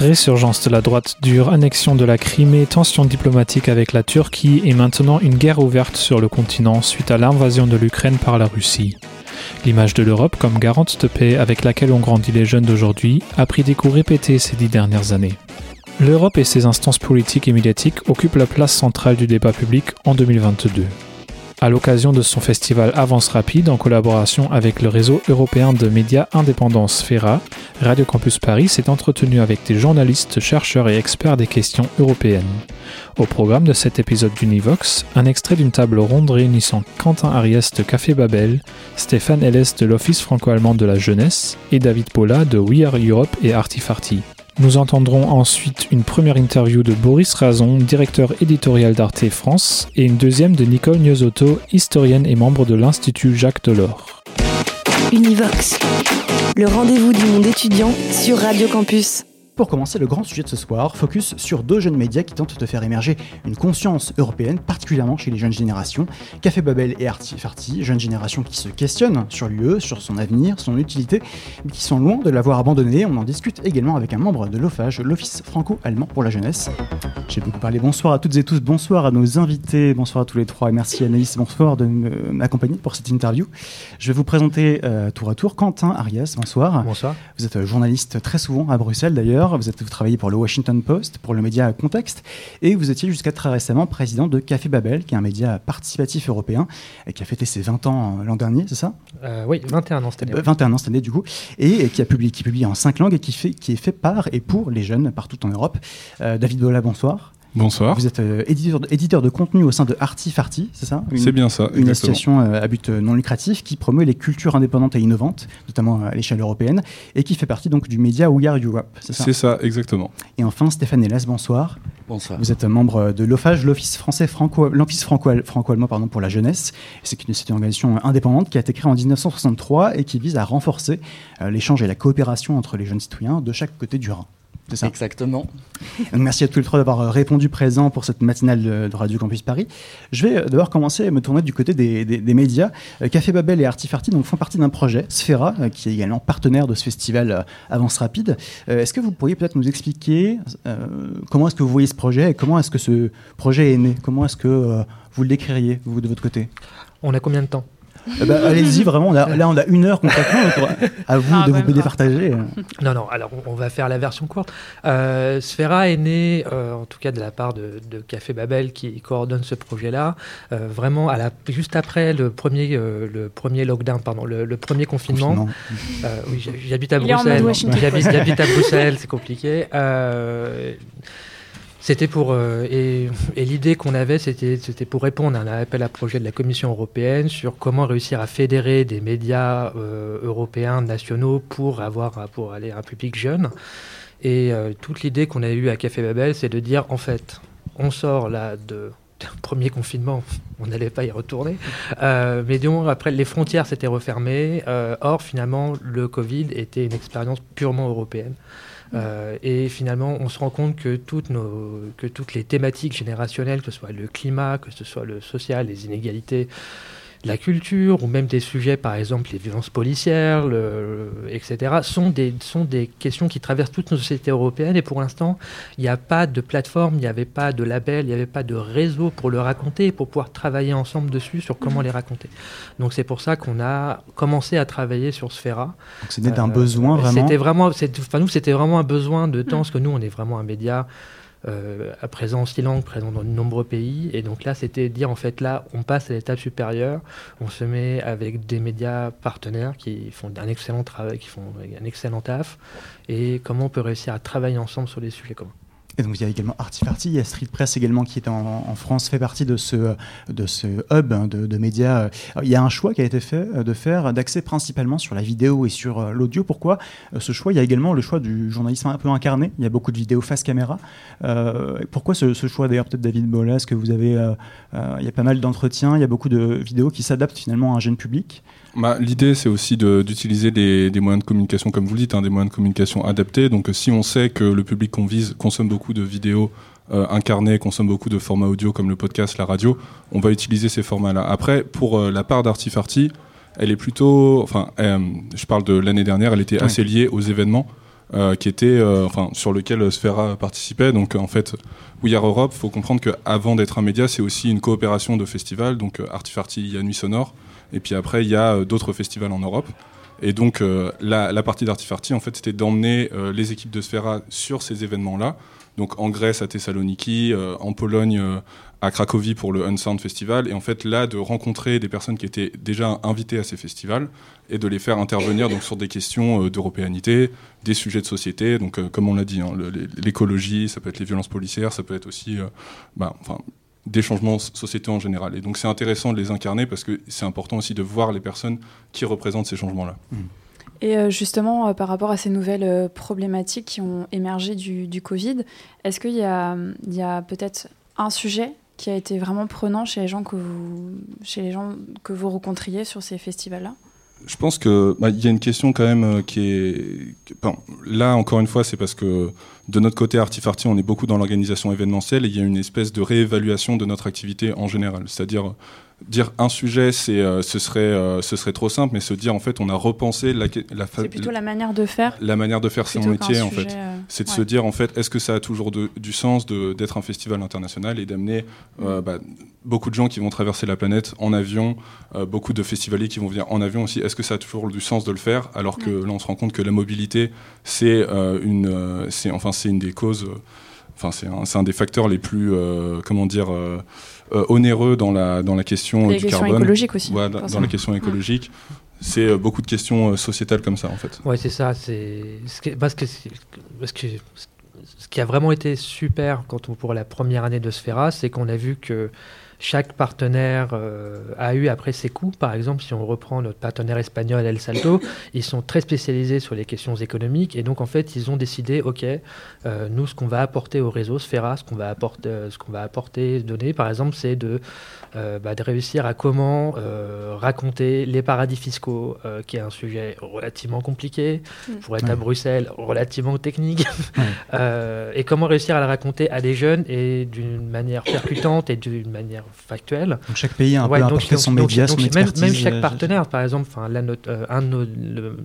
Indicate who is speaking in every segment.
Speaker 1: Résurgence de la droite dure, annexion de la Crimée, tensions diplomatiques avec la Turquie et maintenant une guerre ouverte sur le continent suite à l'invasion de l'Ukraine par la Russie. L'image de l'Europe comme garante de paix avec laquelle ont grandi les jeunes d'aujourd'hui a pris des coups répétés ces dix dernières années. L'Europe et ses instances politiques et médiatiques occupent la place centrale du débat public en 2022. À l'occasion de son festival Avance Rapide, en collaboration avec le réseau européen de médias indépendants Sfera, Radio Campus Paris s'est entretenu avec des journalistes, chercheurs et experts des questions européennes. Au programme de cet épisode d'Univox, un extrait d'une table ronde réunissant Quentin Ariès de Café Babel, Stéphane Helles de l'Office franco-allemand de la jeunesse et David Paula de We Are Europe et Artifarty. Nous entendrons ensuite une première interview de Boris Razon, directeur éditorial d'Arte France, et une deuxième de Nicole Niozotto, historienne et membre de l'Institut Jacques Delors.
Speaker 2: Univox, le rendez-vous du monde étudiant sur Radio Campus.
Speaker 3: Pour commencer, le grand sujet de ce soir, focus sur deux jeunes médias qui tentent de faire émerger une conscience européenne, particulièrement chez les jeunes générations. Café Babel et Artifarty, jeunes générations qui se questionnent sur l'UE, sur son avenir, son utilité, mais qui sont loin de l'avoir abandonné. On en discute également avec un membre de l'OFAGE, l'Office franco-allemand pour la jeunesse. J'ai beaucoup parlé. Bonsoir à toutes et tous, bonsoir à nos invités, bonsoir à tous les trois, et merci Anaïs, bonsoir de m'accompagner pour cette interview. Je vais vous présenter euh, tour à tour Quentin Arias, bonsoir.
Speaker 4: Bonsoir.
Speaker 3: Vous êtes journaliste très souvent à Bruxelles d'ailleurs, vous, êtes, vous travaillez pour le Washington Post, pour le média Contexte, et vous étiez jusqu'à très récemment président de Café Babel, qui est un média participatif européen, et qui a fêté ses 20 ans euh, l'an dernier, c'est ça?
Speaker 4: Euh, oui, 21 ans cette année.
Speaker 3: Euh, 21 ans cette année du coup, et, et qui a publié, qui publie en 5 langues et qui, fait, qui est fait par et pour les jeunes partout en Europe. Euh, David Bola, bonsoir.
Speaker 5: Bonsoir.
Speaker 3: Vous êtes euh, éditeur, de, éditeur de contenu au sein de Artifarty, c'est ça
Speaker 5: C'est bien ça,
Speaker 3: Une
Speaker 5: exactement.
Speaker 3: association euh, à but euh, non lucratif qui promeut les cultures indépendantes et innovantes, notamment à l'échelle européenne, et qui fait partie donc du média We Are Europe, c'est ça
Speaker 5: C'est ça, exactement.
Speaker 3: Et enfin, Stéphane Hélas, bonsoir.
Speaker 6: Bonsoir.
Speaker 3: Vous êtes membre de l'OFAGE, l'Office français franco, l'Office franco, franco-allemand pardon, pour la jeunesse. C'est une, organisation indépendante qui a été créée en 1963 et qui vise à renforcer euh, l'échange et la coopération entre les jeunes citoyens de chaque côté du Rhin. C'est ça.
Speaker 6: Exactement.
Speaker 3: Donc, merci à tous les trois d'avoir euh, répondu présent pour cette matinale de, Radio Campus Paris. Je vais euh, d'abord commencer à me tourner du côté des, des- des médias. Euh, Café Babel et Artifarty donc, font partie d'un projet, Sfera, euh, qui est également partenaire de ce festival Avance Rapide. Est-ce que vous pourriez peut-être nous expliquer euh, comment est-ce que vous voyez ce projet et comment est-ce que ce projet est né? Comment est-ce que euh, vous le décririez, vous, de votre côté?
Speaker 4: On a combien de temps?
Speaker 3: Eh ben, Allez-y, vraiment, on a- là on a une heure concrètement, à vous
Speaker 7: Ah,
Speaker 3: de vous départager.
Speaker 4: Non, non, alors on va faire la version courte. Euh, Sfera est né, euh, en tout cas de la part de, de Café Babel qui coordonne ce projet-là, euh, vraiment à la, juste après le premier, euh, le premier lockdown, pardon, le, le premier confinement.
Speaker 3: Confinement.
Speaker 4: Euh, oui, j'habite à
Speaker 7: mode
Speaker 4: Bruxelles. J'habite à Bruxelles, c'est compliqué. C'était pour euh, et, l'idée qu'on avait, c'était pour répondre à un appel à projet de la Commission européenne sur comment réussir à fédérer des médias euh, européens nationaux pour avoir pour aller à un public jeune. Et euh, toute l'idée qu'on a eue à Café Babel, c'est de dire en fait, on sort là de premier confinement, on n'allait pas y retourner. Euh, mais après, les frontières s'étaient refermées. Or, finalement, le Covid était une expérience purement européenne. Euh, et finalement, on se rend compte que toutes, nos, que toutes les thématiques générationnelles, que ce soit le climat, que ce soit le social, les inégalités, la culture, ou même des sujets, par exemple les violences policières, le- le- etc., sont des, sont des questions qui traversent toutes nos sociétés européennes. Et pour l'instant, il n'y a pas de plateforme, il n'y avait pas de label, il n'y avait pas de réseau pour le raconter et pour pouvoir travailler ensemble dessus sur comment les raconter. Donc c'est pour ça qu'on a commencé à travailler sur
Speaker 3: c'est né d'un
Speaker 4: Euh,
Speaker 3: besoin vraiment.
Speaker 4: C'était vraiment, enfin nous c'était vraiment un besoin de temps parce que nous on est vraiment un média euh, à présent en six langues, présent dans de nombreux pays, et donc là c'était dire en fait là on passe à l'étape supérieure, on se met avec des médias partenaires qui font un excellent travail, qui font un excellent taf, et comment on peut réussir à travailler ensemble sur des sujets communs.
Speaker 3: Et donc il y a également Artifarty, il y a Street Press également qui est en, France, fait partie de ce, de ce hub de, de médias. il y a un choix qui a été fait de faire d'accès principalement sur la vidéo et sur l'audio. Pourquoi ce choix? Il y a également le choix du journalisme un peu incarné. Il y a beaucoup de vidéos face caméra. pourquoi ce, choix? D'ailleurs peut-être David Bolas, que vous avez, il y a pas mal d'entretiens, il y a beaucoup de vidéos qui s'adaptent finalement à un jeune public.
Speaker 5: Bah, L'idée, c'est aussi d'utiliser des, des, moyens de communication, comme vous le dites, hein, des moyens de communication adaptés. Donc, si on sait que le public qu'on vise consomme beaucoup de vidéos euh, incarnées, consomme beaucoup de formats audio comme le podcast, la radio, on va utiliser ces formats-là. Après, pour euh, la part d'Artifarty, elle est plutôt, enfin, euh, je parle de l'année dernière, elle était assez liée aux événements. Euh, qui était, enfin, sur lequel Sfera participait. Donc, en fait, We Are Europe, faut comprendre qu'avant d'être un média, c'est aussi une coopération de festivals. Donc, Artifarty, il y a Nuit Sonore, et puis après, il y a euh, d'autres festivals en Europe. Et donc, euh, la, partie d'Artifarty, en fait, c'était d'emmener euh, les équipes de Sfera sur ces événements-là. Donc, en Grèce, à Thessaloniki, en Pologne, à Cracovie pour le Unsound Festival. Et en fait, là, de rencontrer des personnes qui étaient déjà invitées à ces festivals et de les faire intervenir donc, sur des questions d'européanité, des sujets de société. Donc, comme on l'a dit, hein, l'écologie, ça peut être les violences policières, ça peut être aussi bah, enfin, des changements sociétaux en général. Et donc c'est intéressant de les incarner parce que c'est important aussi de voir les personnes qui représentent ces changements-là.
Speaker 6: Mmh. Et euh, justement, euh, par rapport à ces nouvelles euh, problématiques qui ont émergé du, du Covid, est-ce qu'il y a, a peut-être un sujet qui a été vraiment prenant chez les gens que vous, chez les gens que vous rencontriez sur ces festivals-là?
Speaker 5: Je pense que bah, y a une question quand même qui est là encore une fois c'est parce que de notre côté Artifarty on est beaucoup dans l'organisation événementielle et il y a une espèce de réévaluation de notre activité en général c'est-à-dire dire un sujet, c'est, euh, ce, serait, euh, ce serait trop simple, mais se dire en fait, on a repensé la,
Speaker 6: la C'est plutôt la manière de faire.
Speaker 5: La manière de faire son métier, en fait. Euh, c'est de se dire en fait, est-ce que ça a toujours du sens d'être un festival international et d'amener mm. bah, beaucoup de gens qui vont traverser la planète en avion, beaucoup de festivaliers qui vont venir en avion aussi. Est-ce que ça a toujours du sens de le faire alors que là, on se rend compte que la mobilité, c'est une, c'est enfin, c'est une des causes. Enfin, c'est un, des facteurs les plus, comment dire euh, onéreux dans la, dans la question
Speaker 6: du
Speaker 5: carbone.
Speaker 6: écologique aussi.
Speaker 5: dans, la question écologique. C'est euh, beaucoup de questions euh, sociétales comme ça, en fait.
Speaker 4: Oui, c'est ça. C'est parce que, parce que ce qui a vraiment été super quand on, pour la première année de Sfera, c'est qu'on a vu que chaque partenaire euh, a eu après ses coups. Par exemple, si on reprend notre partenaire espagnol El Salto, ils sont très spécialisés sur les questions économiques et donc en fait ils ont décidé, ok, euh, nous ce qu'on va apporter au réseau Sfera, ce qu'on va apporter, euh, ce qu'on va apporter, donner, par exemple, c'est de, bah, de réussir à comment raconter les paradis fiscaux, qui est un sujet relativement compliqué, mm. pour être à Bruxelles, relativement technique, et comment réussir à le raconter à des jeunes et d'une manière percutante et d'une manière factuel.
Speaker 3: Donc chaque pays a un peu apporté son média, son expertise.
Speaker 4: Même, chaque partenaire, par exemple, enfin euh, un le,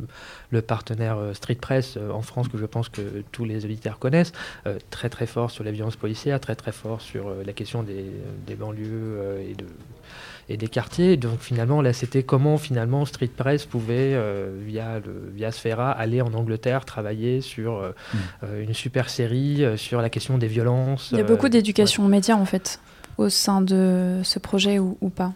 Speaker 4: le, partenaire euh, Street Press euh, en France que je pense que tous les auditeurs connaissent, très très fort sur la violence policière, très très fort sur la question des, des banlieues et de et des quartiers. Donc finalement, là, c'était comment finalement Street Press pouvait, via, le, via Sfera, aller en Angleterre travailler sur mm. une super série sur la question des violences.
Speaker 6: Il y a beaucoup d'éducation aux médias en fait au sein de ce projet ou, pas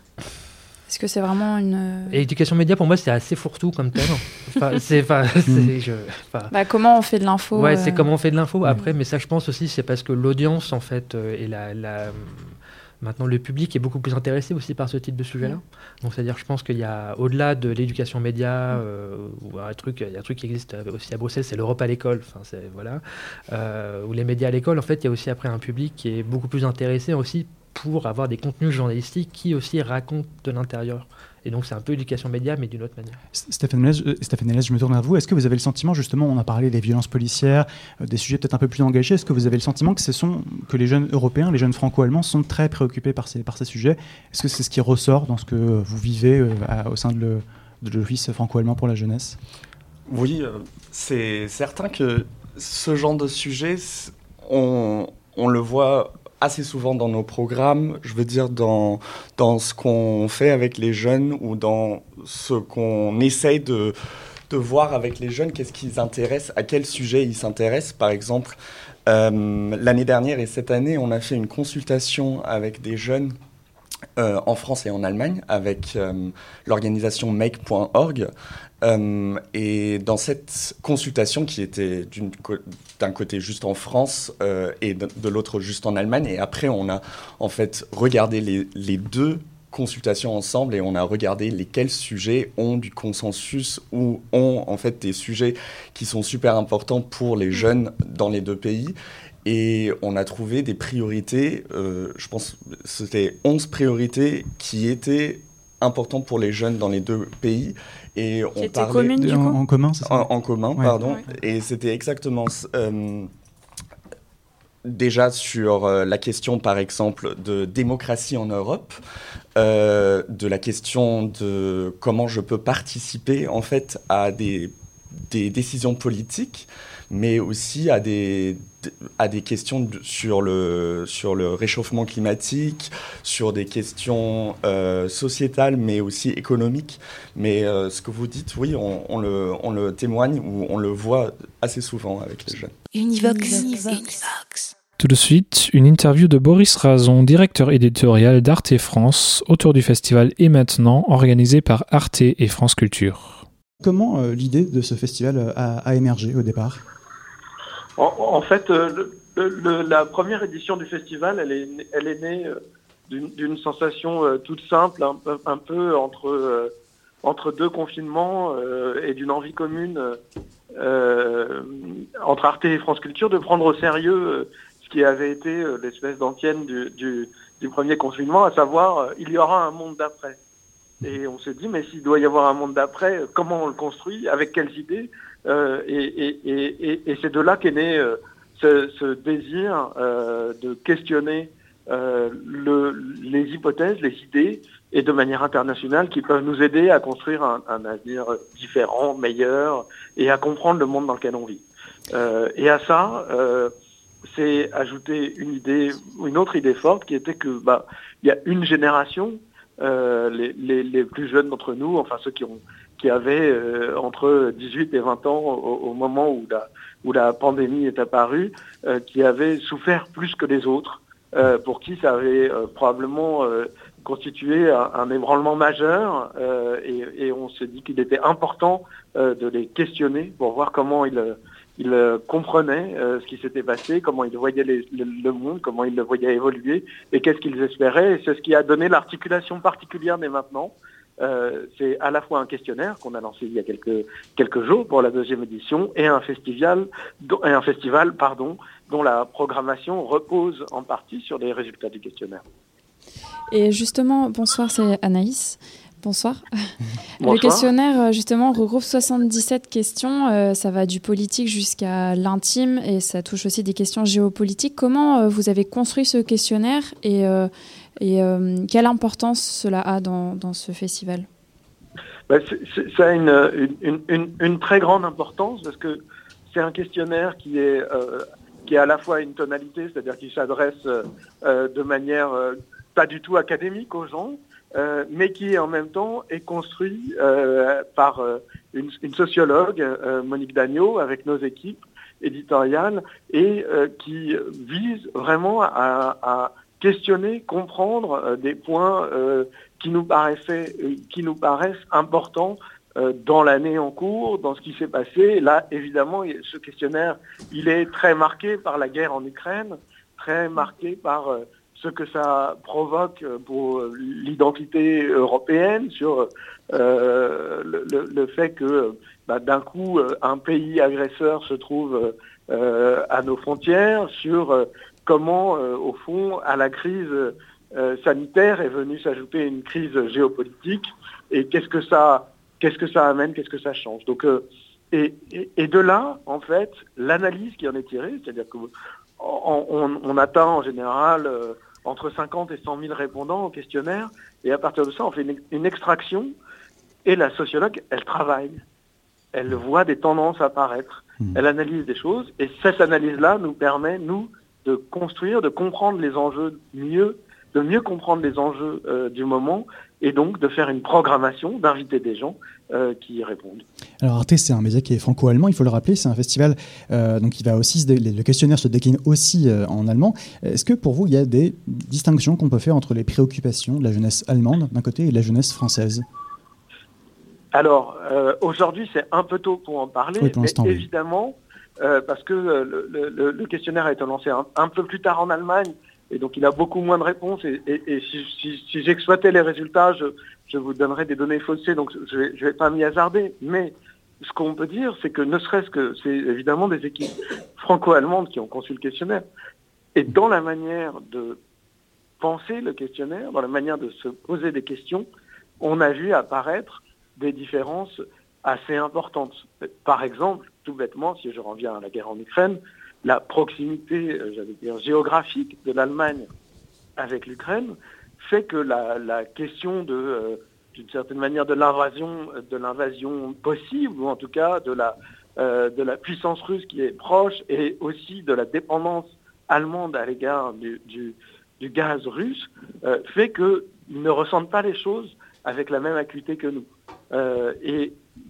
Speaker 6: est-ce que c'est vraiment une.
Speaker 4: Et éducation média, pour moi, c'est assez fourre-tout comme thème. c'est,
Speaker 6: bah, comment on fait de l'info
Speaker 4: Ouais, c'est euh, comment on fait de l'info. Après, mais ça, je pense aussi, c'est parce que l'audience, en fait, euh, et la, la, Maintenant, le public est beaucoup plus intéressé aussi par ce type de sujet-là. Donc, c'est-à-dire, je pense qu'il y a, au-delà de l'éducation média, euh, ou un truc, il y a un truc qui existe aussi à Bruxelles, c'est l'Europe à l'école. Enfin, c'est voilà, ou les médias à l'école. En fait, il y a aussi après un public qui est beaucoup plus intéressé aussi pour avoir des contenus journalistiques qui aussi racontent de l'intérieur. Et donc c'est un peu éducation média, mais d'une autre manière.
Speaker 3: Stéphane Hélène, euh, je me tourne à vous. Est-ce que vous avez le sentiment, justement, on a parlé des violences policières, euh, des sujets peut-être un peu plus engagés, est-ce que vous avez le sentiment que, ce sont, que les jeunes européens, les jeunes franco-allemands sont très préoccupés par ces, par ces sujets? Est-ce que c'est ce qui ressort dans ce que vous vivez euh, au sein de l'Office franco-allemand pour la jeunesse?
Speaker 7: Oui, c'est certain que ce genre de sujet, on, on le voit assez souvent dans nos programmes, je veux dire dans, ce qu'on fait avec les jeunes ou dans ce qu'on essaye de, de voir avec les jeunes, qu'est-ce qu'ils intéressent, à quel sujet ils s'intéressent. Par exemple, euh, l'année dernière et cette année, on a fait une consultation avec des jeunes en France et en Allemagne avec l'organisation make.org. et dans cette consultation qui était d'un côté juste en France et de, l'autre juste en Allemagne, et après on a en fait regardé les, les deux consultation ensemble et on a regardé lesquels sujets ont du consensus ou ont en fait des sujets qui sont super importants pour les jeunes dans les deux pays. Et on a trouvé des priorités, euh, je pense c'était 11 priorités qui étaient importantes pour les jeunes dans les deux pays. Et
Speaker 6: on parlait
Speaker 3: en, commun,
Speaker 7: ça en, commun, pardon. Et c'était exactement euh, déjà sur euh, la question, par exemple, de démocratie en Europe, euh, de la question de comment je peux participer en fait à des, des décisions politiques, mais aussi à des, à des questions sur, le, sur le réchauffement climatique, sur des questions euh, sociétales, mais aussi économiques. Mais ce que vous dites, oui, on, on, le, on, le, témoigne ou on le voit assez souvent avec les jeunes.
Speaker 2: Univox. Univox.
Speaker 1: Tout de suite, une interview de Boris Razon, directeur éditorial d'Arte France, autour du festival Et maintenant, organisé par Arte et France Culture.
Speaker 3: Comment euh, l'idée de ce festival euh, a, émergé au départ?
Speaker 8: En, fait, euh, la première édition du festival, elle est, née d'une sensation toute simple, un, peu entre, deux confinements et d'une envie commune entre Arte et France Culture de prendre au sérieux qui avait été euh, l'espèce d'antienne du, premier confinement, à savoir euh, il y aura un monde d'après. Et on se dit, mais s'il doit y avoir un monde d'après, comment on le construit, avec quelles idées euh, Et, c'est de là qu'est né ce, désir de questionner les hypothèses, les idées, et de manière internationale, qui peuvent nous aider à construire un, avenir différent, meilleur, et à comprendre le monde dans lequel on vit. et à ça, c'est ajouter une idée, une autre idée forte qui était que bah il y a une génération, euh, les, plus jeunes d'entre nous, enfin ceux qui ont qui avaient euh, entre 18 et 20 ans au, moment où la où la pandémie est apparue, euh, qui avaient souffert plus que les autres, euh, pour qui ça avait probablement constitué un, ébranlement majeur, et, on s'est dit qu'il était important de les questionner pour voir comment ils il comprenait euh, ce qui s'était passé, comment il voyait le, monde, comment il le voyait évoluer et qu'est-ce qu'ils espéraient. Et c'est ce qui a donné l'articulation particulière dès maintenant. Euh, c'est à la fois un questionnaire qu'on a lancé il y a quelques, quelques jours pour la deuxième édition et un festival, et un festival pardon, dont la programmation repose en partie sur les résultats du questionnaire.
Speaker 6: Et justement, bonsoir, c'est Anaïs. Bonsoir. Le questionnaire, euh, justement, regroupe 77 questions. Euh, ça va du politique jusqu'à l'intime et ça touche aussi des questions géopolitiques. Comment euh, vous avez construit ce questionnaire et, et quelle importance cela a dans, ce festival?
Speaker 8: Bah, Ça a une, une, très grande importance parce que c'est un questionnaire qui est, qui est à la fois une tonalité, c'est-à-dire qui s'adresse de manière pas du tout académique aux gens, euh, mais qui en même temps est construit euh, par euh, une, sociologue, Monique Dagneau, avec nos équipes éditoriales, et qui vise vraiment à questionner, comprendre des points qui nous paraissaient, qui nous paraissent importants dans l'année en cours, dans ce qui s'est passé. Là, évidemment, ce questionnaire, il est très marqué par la guerre en Ukraine, très marqué par ce que ça provoque pour l'identité européenne, sur euh, le, fait que bah, d'un coup un pays agresseur se trouve euh, à nos frontières, sur euh, comment au fond à la crise sanitaire est venue s'ajouter une crise géopolitique et qu'est-ce que ça qu'est-ce que ça amène, qu'est-ce que ça change. Donc et, et, de là, en fait, l'analyse qui en est tirée, c'est-à-dire que on, on, atteint en général entre 50 et 100 000 répondants au questionnaire, et à partir de ça, on fait une, extraction, et la sociologue, elle travaille, elle voit des tendances apparaître, mmh. elle analyse des choses, et cette analyse-là nous permet, nous, de construire, de comprendre les enjeux mieux de mieux comprendre les enjeux du moment et donc de faire une programmation, d'inviter des gens euh, qui y répondent.
Speaker 3: Alors Arte, c'est un média qui est franco-allemand, il faut le rappeler, c'est un festival, euh, donc il va aussi, le questionnaire se décline aussi euh, en allemand. Est-ce que pour vous, il y a des distinctions qu'on peut faire entre les préoccupations de la jeunesse allemande d'un côté et de la jeunesse française?
Speaker 8: Alors, aujourd'hui, c'est un peu tôt pour en parler, mais évidemment, parce que le, questionnaire a été lancé un peu plus tard en Allemagne, et donc il a beaucoup moins de réponses. Et, si, j'exploitais les résultats, je, vous donnerais des données faussées, donc je ne vais, pas m'y hasarder. Mais ce qu'on peut dire, c'est que ne serait-ce que c'est évidemment des équipes franco-allemandes qui ont conçu le questionnaire. Et dans la manière de penser le questionnaire, dans la manière de se poser des questions, on a vu apparaître des différences assez importantes. Par exemple, tout bêtement, si je reviens à la guerre en Ukraine, la proximité, euh, j'allais dire, géographique de l'Allemagne avec l'Ukraine fait que la, question de, euh, d'une certaine manière, de l'invasion, de l'invasion possible, ou en tout cas de la, euh, de la puissance russe qui est proche, et aussi de la dépendance allemande à l'égard du, gaz russe, fait qu'ils ne ressentent pas les choses avec la même acuité que nous.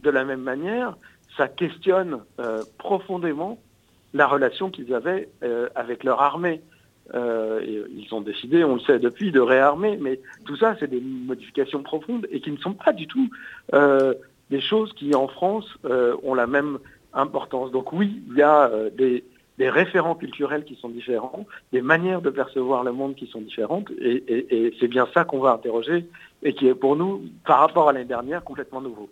Speaker 8: De la même manière, ça questionne profondément la relation qu'ils avaient euh, avec leur armée. Euh, ils ont décidé, on le sait depuis, de réarmer, mais tout ça, c'est des modifications profondes et qui ne sont pas du tout euh, des choses qui, en France, ont la même importance. Donc oui, il y a des, référents culturels qui sont différents, des manières de percevoir le monde qui sont différentes, et c'est bien ça qu'on va interroger, et qui est pour nous, par rapport à l'année dernière, complètement nouveau.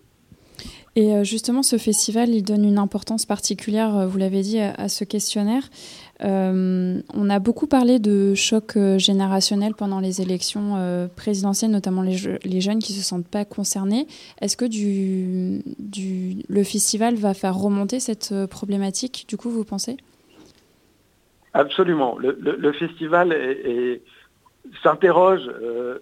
Speaker 6: Et euh, justement, ce festival, il donne une importance particulière, euh, vous l'avez dit, à, ce questionnaire. Euh, on a beaucoup parlé de choc générationnel pendant les élections présidentielles, notamment les, jeunes qui ne se sentent pas concernés. Est-ce que le festival va faire remonter cette problématique, du coup, vous pensez?
Speaker 8: Absolument. Le, festival s'interroge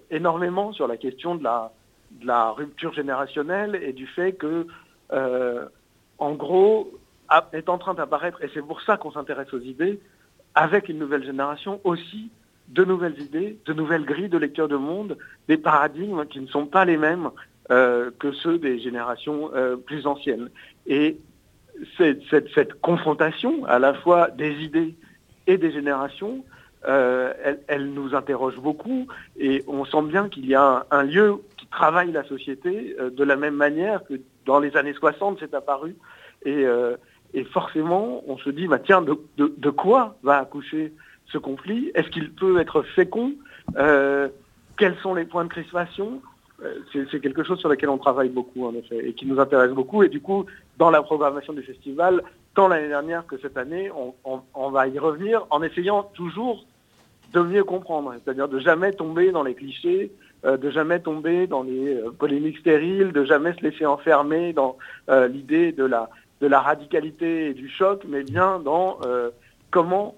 Speaker 8: énormément sur la question de la, de la rupture générationnelle et du fait que en gros, est en train d'apparaître, et c'est pour ça qu'on s'intéresse aux idées, avec une nouvelle génération aussi de nouvelles idées, de nouvelles grilles de lecture de monde, des paradigmes qui ne sont pas les mêmes euh, que ceux des générations euh, plus anciennes. Et cette, confrontation à la fois des idées et des générations, elle, nous interroge beaucoup et on sent bien qu'il y a un, lieu qui travaille la société de la même manière que dans les années 60, c'est apparu. Euh, et, forcément, on se dit, bah, tiens, de, quoi va accoucher ce conflit? Est-ce qu'il peut être fécond euh, Quels sont les points de crispation? Euh, c'est quelque chose sur lequel on travaille beaucoup, en effet, et qui nous intéresse beaucoup. Et du coup, dans la programmation du festival, tant l'année dernière que cette année, on, va y revenir en essayant toujours de mieux comprendre, c'est-à-dire de jamais tomber dans les clichés, de jamais tomber dans les euh, polémiques stériles, de jamais se laisser enfermer dans euh, l'idée de la, de la radicalité et du choc, mais bien dans comment,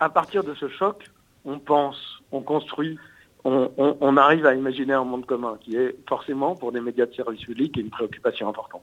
Speaker 8: à partir de ce choc, on pense, on construit, on, arrive à imaginer un monde commun, qui est forcément, pour des médias de service public, une préoccupation importante.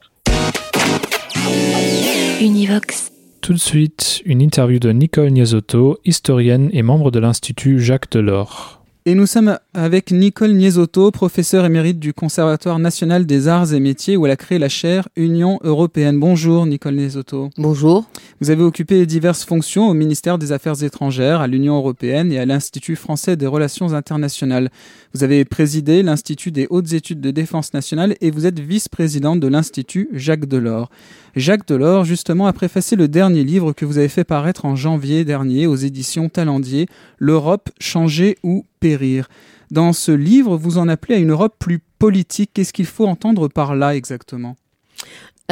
Speaker 1: Univox. Tout de suite, une interview de Nicole Niesotto, historienne et membre de l'Institut Jacques Delors.
Speaker 9: Et nous sommes avec Nicole Niesotto, professeure émérite du Conservatoire national des arts et métiers où elle a créé la chaire Union européenne. Bonjour Nicole Niesotto.
Speaker 10: Bonjour.
Speaker 9: Vous avez occupé diverses fonctions au ministère des Affaires étrangères, à l'Union européenne et à l'Institut français des relations internationales. Vous avez présidé l'Institut des hautes études de défense nationale et vous êtes vice-présidente de l'Institut Jacques Delors. Jacques Delors, justement, a préfacé le dernier livre que vous avez fait paraître en janvier dernier aux éditions Talendier, L'Europe, changer ou périr. Dans ce livre, vous en appelez à une Europe plus politique. Qu'est-ce qu'il faut entendre par là exactement?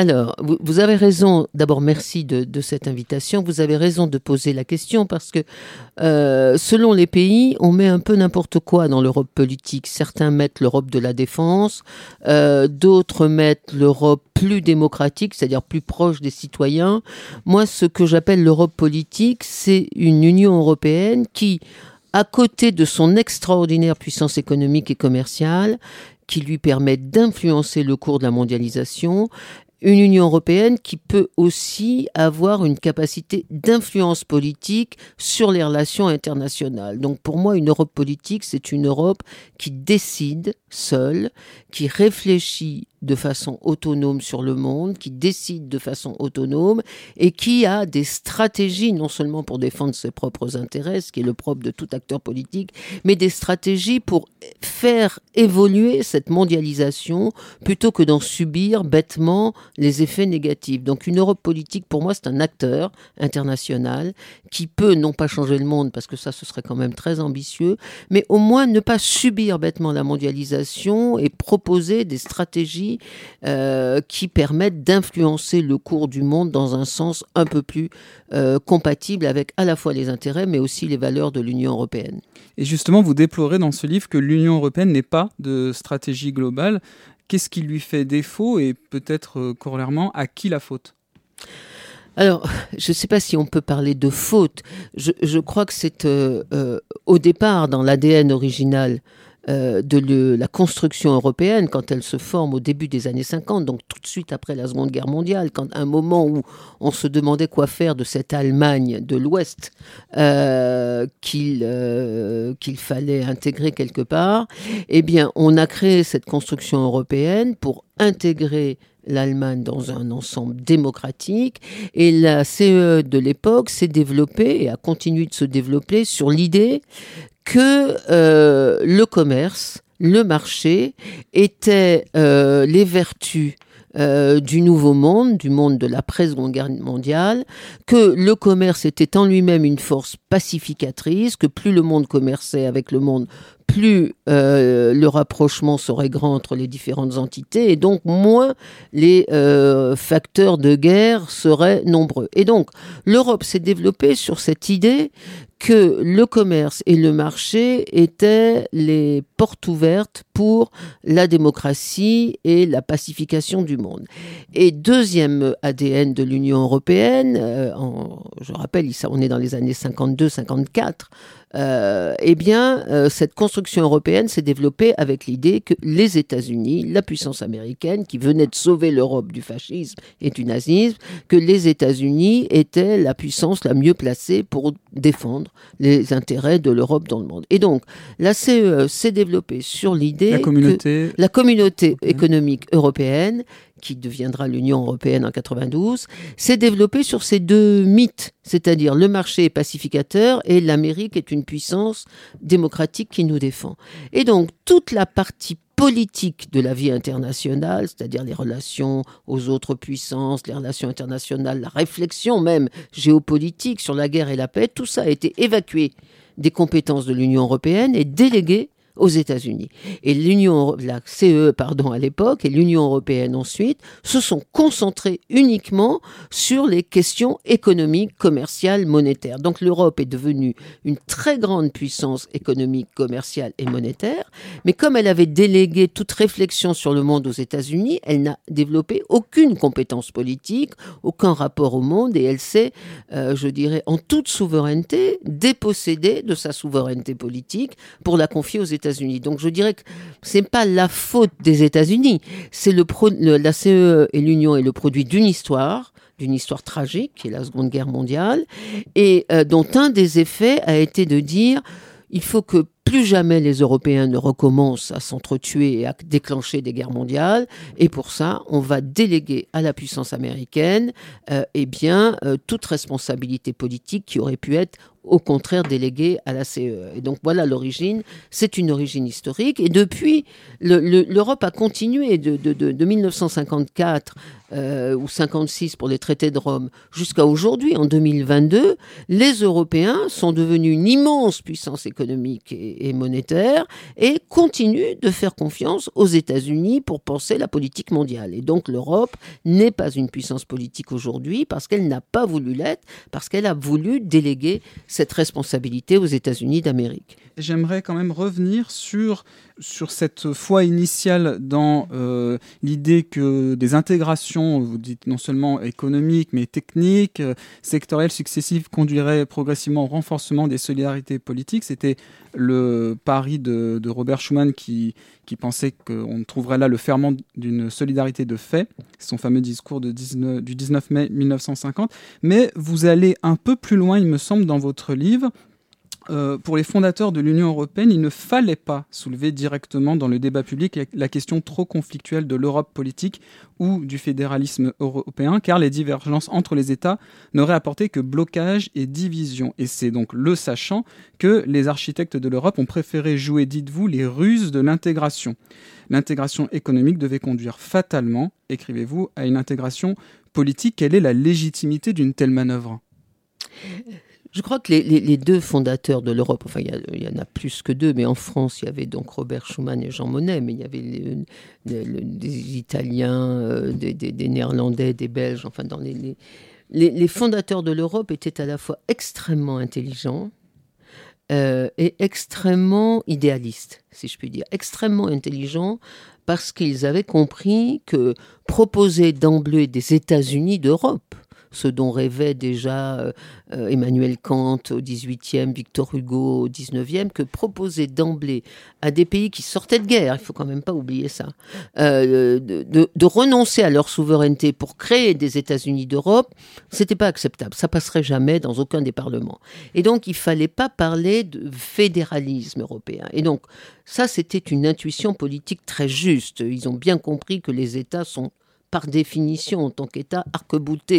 Speaker 10: Alors, vous, avez raison. D'abord, merci de, cette invitation. Vous avez raison de poser la question parce que euh, selon les pays, on met un peu n'importe quoi dans l'Europe politique. Certains mettent l'Europe de la défense, euh, d'autres mettent l'Europe plus démocratique, c'est-à-dire plus proche des citoyens. Moi, ce que j'appelle l'Europe politique, c'est une Union européenne qui, à côté de son extraordinaire puissance économique et commerciale, qui lui permet d'influencer le cours de la mondialisation, une Union européenne qui peut aussi avoir une capacité d'influence politique sur les relations internationales. Donc pour moi, une Europe politique, c'est une Europe qui décide seule, qui réfléchit de façon autonome sur le monde, qui décide de façon autonome et qui a des stratégies non seulement pour défendre ses propres intérêts, ce qui est le propre de tout acteur politique, mais des stratégies pour faire évoluer cette mondialisation plutôt que d'en subir bêtement les effets négatifs. Donc une Europe politique, pour moi, c'est un acteur international qui peut non pas changer le monde, parce que ça, ce serait quand même très ambitieux, mais au moins ne pas subir bêtement la mondialisation et proposer des stratégies euh, qui permettent d'influencer le cours du monde dans un sens un peu plus euh, compatible avec à la fois les intérêts, mais aussi les valeurs de l'Union européenne.
Speaker 9: Et justement, vous déplorez dans ce livre que l'Union européenne n'ait pas de stratégie globale. Qu'est-ce qui lui fait défaut et peut-être euh, corollairement à qui la faute?
Speaker 10: Alors, je ne sais pas si on peut parler de faute. Je, crois que c'est euh, euh, au départ, dans l'ADN original euh, de la construction européenne, quand elle se forme au début des années 50, donc tout de suite après la Seconde Guerre mondiale, quand un moment où on se demandait quoi faire de cette Allemagne de l'Ouest euh, euh, qu'il fallait intégrer quelque part, eh bien, on a créé cette construction européenne pour intégrer l'Allemagne dans un ensemble démocratique. Et la CE de l'époque s'est développée et a continué de se développer sur l'idée que euh, le commerce, le marché étaient euh, les vertus euh, du nouveau monde, du monde de l'après-seconde guerre mondiale, que le commerce était en lui-même une force pacificatrice, que plus le monde commerçait avec le monde, plus le rapprochement serait grand entre les différentes entités, et donc moins les facteurs de guerre seraient nombreux. Et donc l'Europe s'est développée sur cette idée que le commerce et le marché étaient les portes ouvertes pour la démocratie et la pacification du monde. Et deuxième ADN de l'Union européenne, euh, je rappelle, on est dans les années 52-54, euh, eh bien, euh, cette construction européenne s'est développée avec l'idée que les États-Unis, la puissance américaine, qui venait de sauver l'Europe du fascisme et du nazisme, que les États-Unis étaient la puissance la mieux placée pour défendre les intérêts de l'Europe dans le monde. Et donc, la CE s'est développée sur l'idée que la communauté économique européenne qui deviendra l'Union européenne en 92, s'est développée sur ces deux mythes, c'est-à-dire le marché pacificateur et l'Amérique est une puissance démocratique qui nous défend. Et donc toute la partie politique de la vie internationale, c'est-à-dire les relations aux autres puissances, les relations internationales, la réflexion même géopolitique sur la guerre et la paix, tout ça a été évacué des compétences de l'Union européenne et délégué aux États-Unis. Et l'Union, la CE, pardon, à l'époque, et l'Union européenne ensuite, se sont concentrés uniquement sur les questions économiques, commerciales, monétaires. Donc l'Europe est devenue une très grande puissance économique, commerciale et monétaire, mais comme elle avait délégué toute réflexion sur le monde aux États-Unis, elle n'a développé aucune compétence politique, aucun rapport au monde, et elle s'est, euh, je dirais, en toute souveraineté, dépossédée de sa souveraineté politique pour la confier aux États-Unis. Donc je dirais que c'est pas la faute des États-Unis, c'est le, la CE et l'Union est le produit d'une histoire d'une histoire tragique, qui est la Seconde Guerre mondiale, et euh, dont un des effets a été de dire il faut que plus jamais les Européens ne recommencent à s'entretuer et à déclencher des guerres mondiales. Et pour ça, on va déléguer à la puissance américaine euh, eh bien, euh, toute responsabilité politique qui aurait pu être au contraire déléguée à la CE. Et donc voilà l'origine, c'est une origine historique. Et depuis, l'Europe a continué de 1954 euh, ou 56 pour les traités de Rome, jusqu'à aujourd'hui, en 2022, les Européens sont devenus une immense puissance économique et, monétaire et continuent de faire confiance aux États-Unis pour penser la politique mondiale. Et donc l'Europe n'est pas une puissance politique aujourd'hui parce qu'elle n'a pas voulu l'être, parce qu'elle a voulu déléguer cette responsabilité aux États-Unis d'Amérique.
Speaker 9: J'aimerais quand même revenir sur sur cette foi initiale dans euh, l'idée que des intégrations, vous dites non seulement économiques, mais techniques, euh, sectorielles successives, conduiraient progressivement au renforcement des solidarités politiques. C'était le pari de, Robert Schuman qui, pensait qu'on trouverait là le ferment d'une solidarité de fait, son fameux discours de 19, du 19 mai 1950. Mais vous allez un peu plus loin, il me semble, dans votre livre, euh, pour les fondateurs de l'Union européenne, il ne fallait pas soulever directement dans le débat public la question trop conflictuelle de l'Europe politique ou du fédéralisme européen, car les divergences entre les États n'auraient apporté que blocage et division. Et c'est donc le sachant que les architectes de l'Europe ont préféré jouer, dites-vous, les ruses de l'intégration. L'intégration économique devait conduire fatalement, écrivez-vous, à une intégration politique. Quelle est la légitimité d'une telle manœuvre?
Speaker 10: Je crois que les, deux fondateurs de l'Europe, enfin il y, en a plus que deux, mais en France il y avait donc Robert Schuman et Jean Monnet, mais il y avait des Italiens, euh, des, Néerlandais, des Belges, enfin dans les, les, fondateurs de l'Europe étaient à la fois extrêmement intelligents euh, et extrêmement idéalistes, si je puis dire, extrêmement intelligents parce qu'ils avaient compris que proposer d'emblée des États-Unis d'Europe, ce dont rêvait déjà euh, Emmanuel Kant au XVIIIe, Victor Hugo au XIXe, que proposer d'emblée à des pays qui sortaient de guerre, il faut quand même pas oublier ça, euh, de, renoncer à leur souveraineté pour créer des États-Unis d'Europe, c'était pas acceptable. Ça passerait jamais dans aucun des parlements. Et donc il fallait pas parler de fédéralisme européen. Et donc ça, c'était une intuition politique très juste. Ils ont bien compris que les États sont par définition, en tant qu'État, arc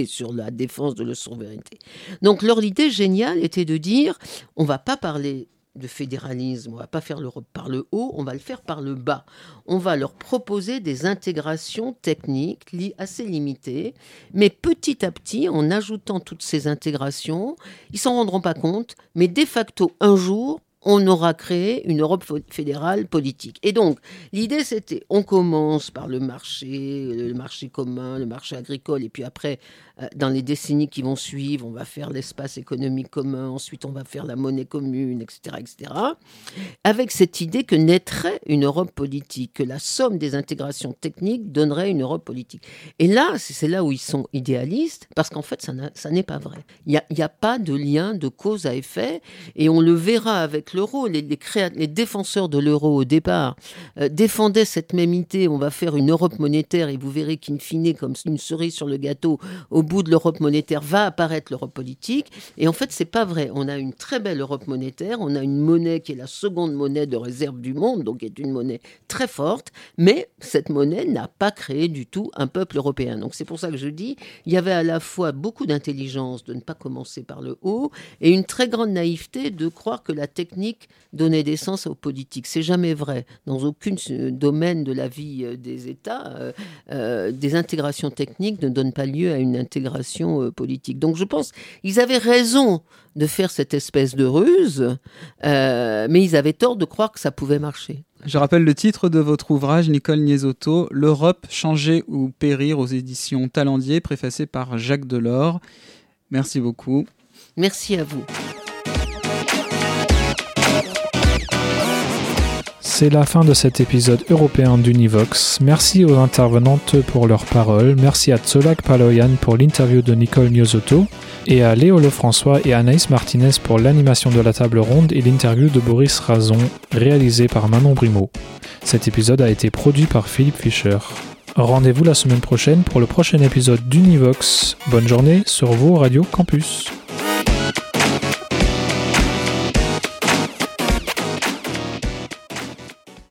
Speaker 10: sur la défense de leur souveraineté. Donc leur idée géniale était de dire, on va pas parler de fédéralisme, on va pas faire l'Europe par le haut, on va le faire par le bas. On va leur proposer des intégrations techniques assez limitées, mais petit à petit, en ajoutant toutes ces intégrations, ils s'en rendront pas compte, mais de facto, un jour, on aura créé une Europe fédérale politique. Et donc, l'idée, c'était, on commence par le marché, le marché commun, le marché agricole, et puis après, dans les décennies qui vont suivre, on va faire l'espace économique commun, ensuite on va faire la monnaie commune, etc., etc., avec cette idée que naîtrait une Europe politique, que la somme des intégrations techniques donnerait une Europe politique. Et là, c'est là où ils sont idéalistes, parce qu'en fait, ça n'est pas vrai. Il n'y a, pas de lien de cause à effet, et on le verra avec l'euro. Les, les, défenseurs de l'euro au départ euh, défendaient cette même idée, on va faire une Europe monétaire, et vous verrez qu'in fine, comme une cerise sur le gâteau, au bout de l'Europe monétaire va apparaître l'Europe politique. Et en fait, c'est pas vrai. On a une très belle Europe monétaire. On a une monnaie qui est la seconde monnaie de réserve du monde, donc est une monnaie très forte. Mais cette monnaie n'a pas créé du tout un peuple européen. Donc c'est pour ça que je dis, il y avait à la fois beaucoup d'intelligence de ne pas commencer par le haut et une très grande naïveté de croire que la technique donnait des sens aux politiques. C'est jamais vrai. Dans aucun domaine de la vie euh, des États, euh, euh, des intégrations techniques ne donnent pas lieu à une intégration politique. Donc je pense qu'ils avaient raison de faire cette espèce de ruse, mais ils avaient tort de croire que ça pouvait marcher.
Speaker 9: Je rappelle le titre de votre ouvrage, Nicole Niesotto, L'Europe, changer ou périr aux éditions Talendier, préfacé par Jacques Delors. Merci beaucoup.
Speaker 10: Merci à vous.
Speaker 1: C'est la fin de cet épisode européen d'Univox. Merci aux intervenantes pour leurs paroles. Merci à Tsolak Paloyan pour l'interview de Nicole Niozotto et à Léo Lefrançois et Anaïs Martinez pour l'animation de la table ronde et l'interview de Boris Razon réalisée par Manon Brimaud. Cet épisode a été produit par Philippe Fischer. Rendez-vous la semaine prochaine pour le prochain épisode d'Univox. Bonne journée sur vos Radio Campus.